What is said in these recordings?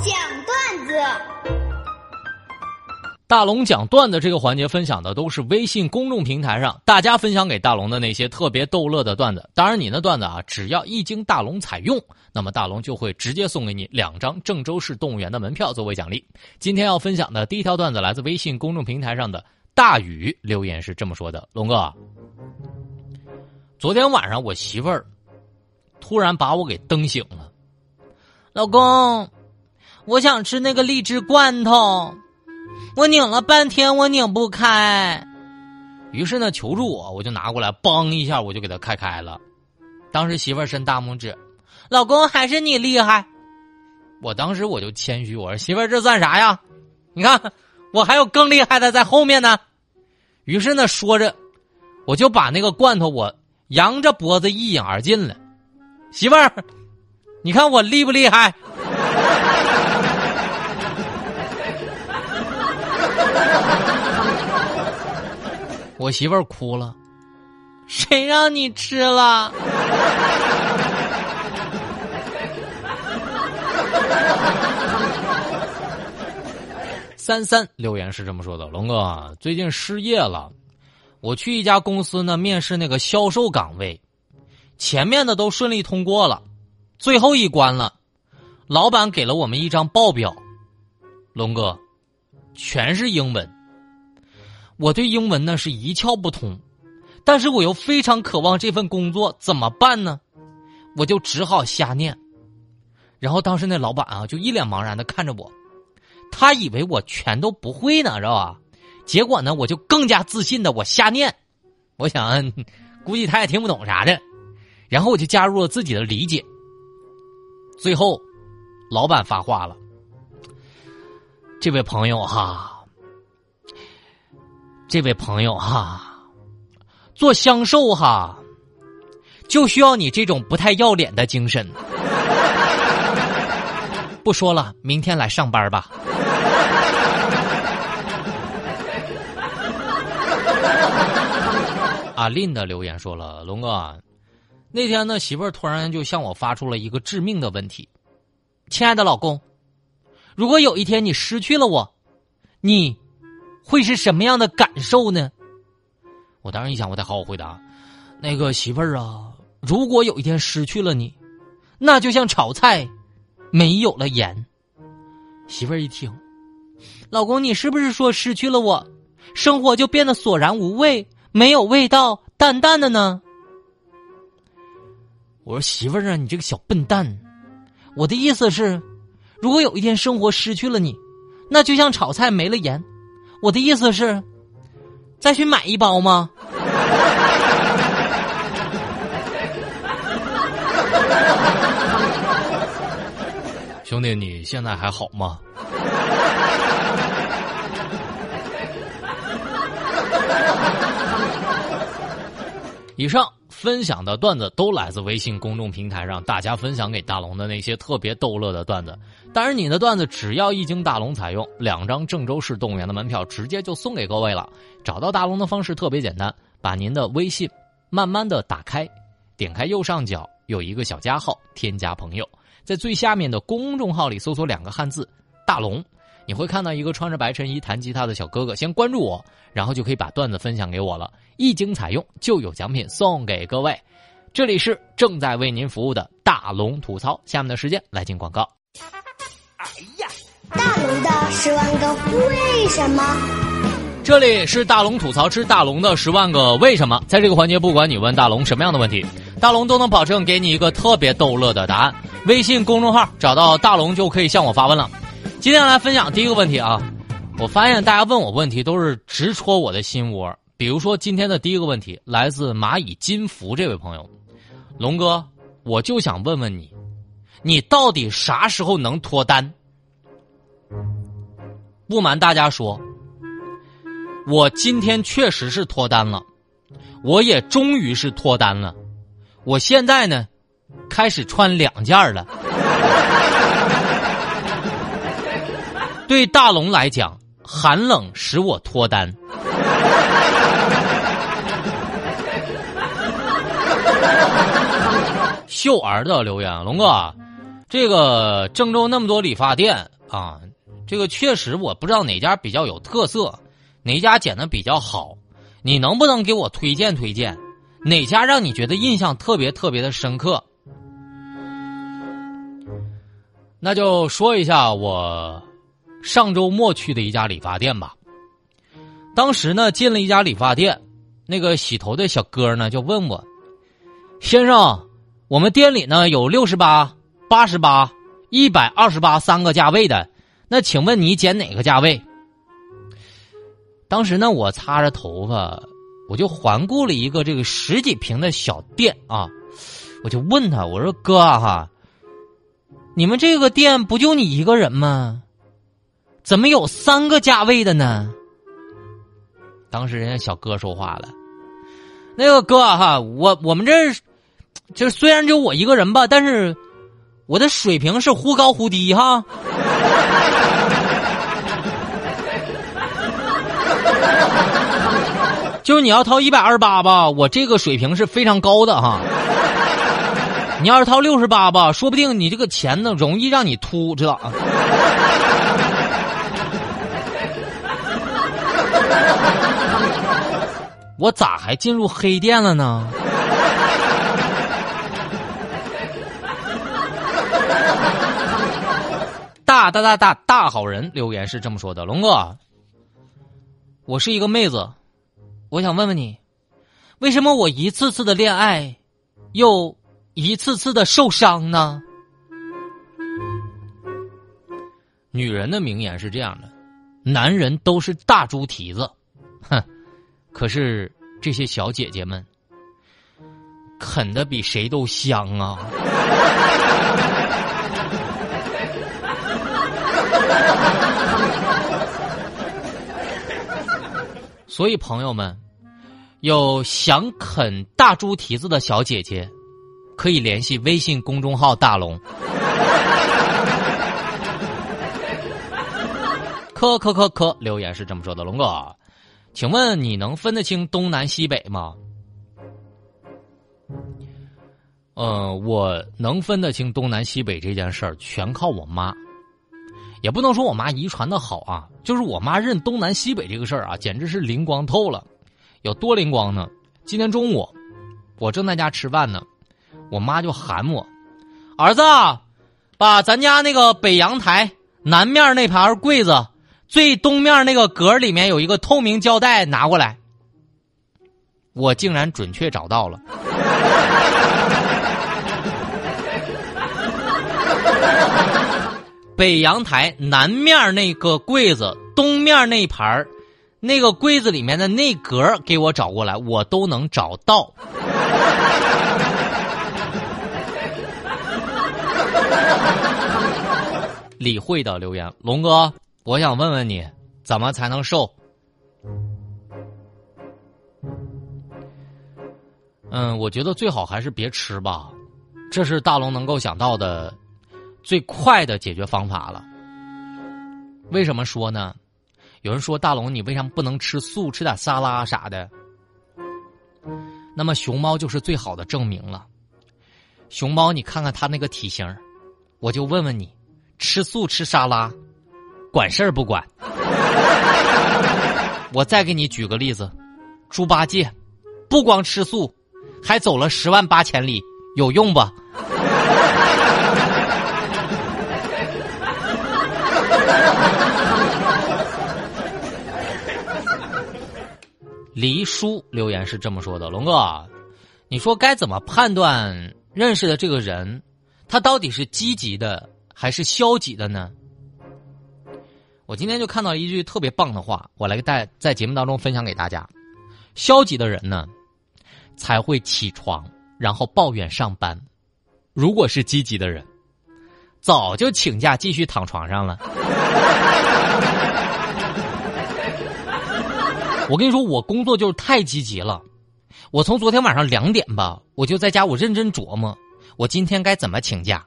讲段子。大龙讲段子这个环节分享的都是微信公众平台上大家分享给大龙的那些特别逗乐的段子。当然，你的段子啊，只要一经大龙采用，那么大龙就会直接送给你两张郑州市动物园的门票作为奖励。今天要分享的第一条段子来自微信公众平台上的大宇留言是这么说的：“龙哥，昨天晚上我媳妇儿突然把我给蹬醒了，老公，我想吃那个荔枝罐头。”我拧了半天，我拧不开，于是呢，求助我，我就拿过来，梆一下，我就给他开开了。当时媳妇儿伸大拇指，老公还是你厉害。我当时我就谦虚，我说媳妇儿这算啥呀？你看我还有更厉害的在后面呢。于是呢，说着，我就把那个罐头我扬着脖子一饮而尽了。媳妇儿，你看我厉不厉害？我媳妇儿哭了，谁让你吃了？三三留言是这么说的：龙哥最近失业了，我去一家公司呢面试那个销售岗位，前面的都顺利通过了，最后一关了，老板给了我们一张报表，龙哥，全是英文。我对英文呢是一窍不通，但是我又非常渴望这份工作，怎么办呢？我就只好瞎念。然后当时那老板啊，就一脸茫然的看着我，他以为我全都不会呢，知道吧？结果呢，我就更加自信的我瞎念。我想，估计他也听不懂啥的。然后我就加入了自己的理解。最后，老板发话了：“这位朋友哈。”这位朋友哈，做销售哈，就需要你这种不太要脸的精神。不说了，明天来上班吧。阿林的留言说了：“龙哥，那天呢，媳妇儿突然就向我发出了一个致命的问题，亲爱的老公，如果有一天你失去了我，你。”会是什么样的感受呢？我当时一想，我得好好回答。那个媳妇儿啊，如果有一天失去了你，那就像炒菜没有了盐。媳妇儿一听，老公，你是不是说失去了我，生活就变得索然无味，没有味道，淡淡的呢？我说媳妇儿啊，你这个小笨蛋，我的意思是，如果有一天生活失去了你，那就像炒菜没了盐。我的意思是，再去买一包吗？兄弟，你现在还好吗？以上。分享的段子都来自微信公众平台上大家分享给大龙的那些特别逗乐的段子。当然，你的段子只要一经大龙采用，两张郑州市动物园的门票直接就送给各位了。找到大龙的方式特别简单，把您的微信慢慢的打开，点开右上角有一个小加号，添加朋友，在最下面的公众号里搜索两个汉字“大龙”。你会看到一个穿着白衬衣弹吉他的小哥哥，先关注我，然后就可以把段子分享给我了。一经采用，就有奖品送给各位。这里是正在为您服务的大龙吐槽，下面的时间来进广告。哎呀，大龙的十万个为什么？这里是大龙吐槽之大龙的十万个为什么。在这个环节，不管你问大龙什么样的问题，大龙都能保证给你一个特别逗乐的答案。微信公众号找到大龙就可以向我发问了。今天来分享第一个问题啊！我发现大家问我问题都是直戳我的心窝。比如说今天的第一个问题来自蚂蚁金服这位朋友，龙哥，我就想问问你，你到底啥时候能脱单？不瞒大家说，我今天确实是脱单了，我也终于是脱单了，我现在呢，开始穿两件了。对大龙来讲，寒冷使我脱单。秀儿的留言，龙哥，这个郑州那么多理发店啊，这个确实我不知道哪家比较有特色，哪家剪的比较好，你能不能给我推荐推荐？哪家让你觉得印象特别特别的深刻？那就说一下我上周末去的一家理发店吧。当时呢，进了一家理发店，那个洗头的小哥呢就问我：“先生，我们店里呢有六十八、八十八、一百二十八三个价位的，那请问你剪哪个价位？”当时呢，我擦着头发，我就环顾了一个这个十几平的小店啊，我就问他：“我说哥哈。”你们这个店不就你一个人吗？怎么有三个价位的呢？当时人家小哥说话了：“那个哥哈，我我们这，就是虽然只有我一个人吧，但是我的水平是忽高忽低哈。就是你要掏一百二十八吧，我这个水平是非常高的哈。”你要是掏六十八吧，说不定你这个钱呢容易让你秃，知道啊？我咋还进入黑店了呢？大大大大大好人留言是这么说的：龙哥，我是一个妹子，我想问问你，为什么我一次次的恋爱，又？一次次的受伤呢？女人的名言是这样的：男人都是大猪蹄子，哼！可是这些小姐姐们啃的比谁都香啊！所以朋友们，有想啃大猪蹄子的小姐姐。可以联系微信公众号大龙。科科科科留言是这么说的：龙哥，请问你能分得清东南西北吗？呃，我能分得清东南西北这件事儿，全靠我妈。也不能说我妈遗传的好啊，就是我妈认东南西北这个事儿啊，简直是灵光透了。有多灵光呢？今天中午，我正在家吃饭呢。我妈就喊我，儿子，把咱家那个北阳台南面那盘柜子最东面那个格里面有一个透明胶带拿过来。我竟然准确找到了。北阳台南面那个柜子东面那盘那个柜子里面的那格给我找过来，我都能找到。李慧的留言：龙哥，我想问问你，怎么才能瘦？嗯，我觉得最好还是别吃吧，这是大龙能够想到的最快的解决方法了。为什么说呢？有人说大龙，你为什么不能吃素，吃点沙拉啥的？那么熊猫就是最好的证明了。熊猫，你看看它那个体型，我就问问你。吃素吃沙拉，管事儿不管。我再给你举个例子，猪八戒不光吃素，还走了十万八千里，有用不？黎叔留言是这么说的：“龙哥，你说该怎么判断认识的这个人，他到底是积极的？”还是消极的呢？我今天就看到一句特别棒的话，我来带在节目当中分享给大家。消极的人呢，才会起床然后抱怨上班；如果是积极的人，早就请假继续躺床上了。我跟你说，我工作就是太积极了。我从昨天晚上两点吧，我就在家，我认真琢磨，我今天该怎么请假。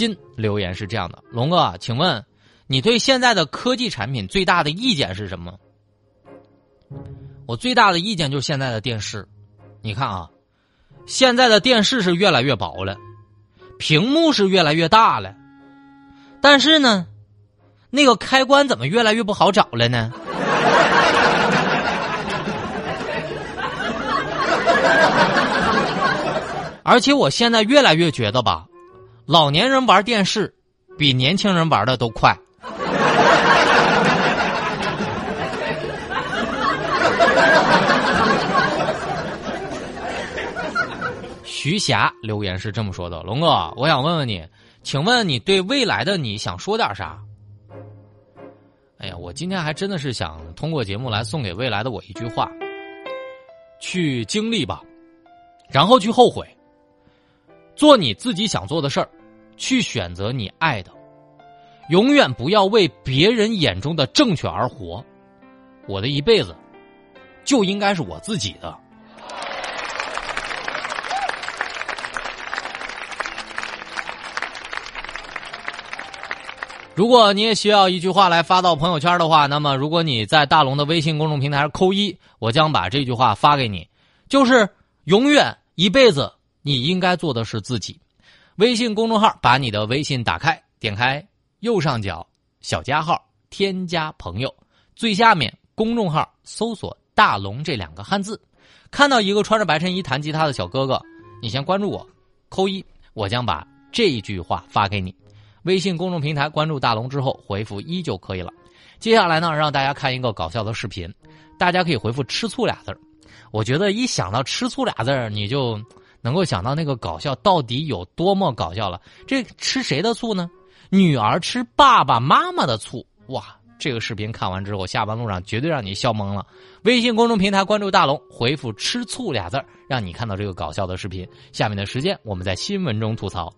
新留言是这样的：龙哥，请问你对现在的科技产品最大的意见是什么？我最大的意见就是现在的电视，你看啊，现在的电视是越来越薄了，屏幕是越来越大了，但是呢，那个开关怎么越来越不好找了呢？而且我现在越来越觉得吧，老年人玩电视比年轻人玩的都快。徐霞留言是这么说的：“龙哥，我想问问你，请问你对未来的你想说点啥？”哎呀，我今天还真的是想通过节目来送给未来的我一句话：去经历吧，然后去后悔，做你自己想做的事儿，去选择你爱的，永远不要为别人眼中的正确而活。我的一辈子就应该是我自己的。如果你也需要一句话来发到朋友圈的话，那么如果你在大龙的微信公众平台扣一，我将把这句话发给你，就是永远一辈子你应该做的是自己。微信公众号，把你的微信打开，点开右上角小加号，添加朋友，最下面公众号搜索“大龙”这两个汉字，看到一个穿着白衬衣弹吉他的小哥哥，你先关注我，扣一，我将把这一句话发给你。微信公众平台关注大龙之后回复一就可以了。接下来呢，让大家看一个搞笑的视频，大家可以回复“吃醋”俩字我觉得一想到“吃醋”俩字你就能够想到那个搞笑到底有多么搞笑了。这吃谁的醋呢？女儿吃爸爸妈妈的醋。哇，这个视频看完之后，下班路上绝对让你笑懵了。微信公众平台关注大龙，回复“吃醋”俩字让你看到这个搞笑的视频。下面的时间，我们在新闻中吐槽。